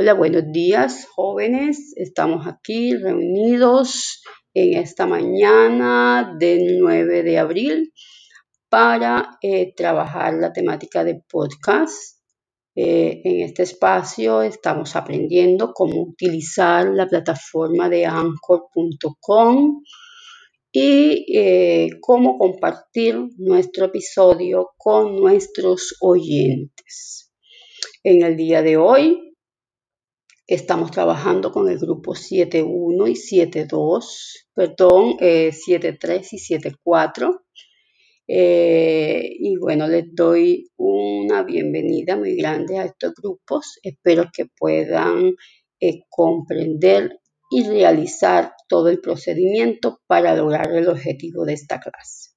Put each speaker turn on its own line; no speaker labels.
Hola, buenos días jóvenes. Estamos aquí reunidos en esta mañana del 9 de abril para eh, trabajar la temática de podcast. Eh, en este espacio estamos aprendiendo cómo utilizar la plataforma de anchor.com y eh, cómo compartir nuestro episodio con nuestros oyentes. En el día de hoy Estamos trabajando con el grupo 7.1 y 7.2, perdón, 7.3 eh, y 7.4. Eh, y bueno, les doy una bienvenida muy grande a estos grupos. Espero que puedan eh, comprender y realizar todo el procedimiento para lograr el objetivo de esta clase.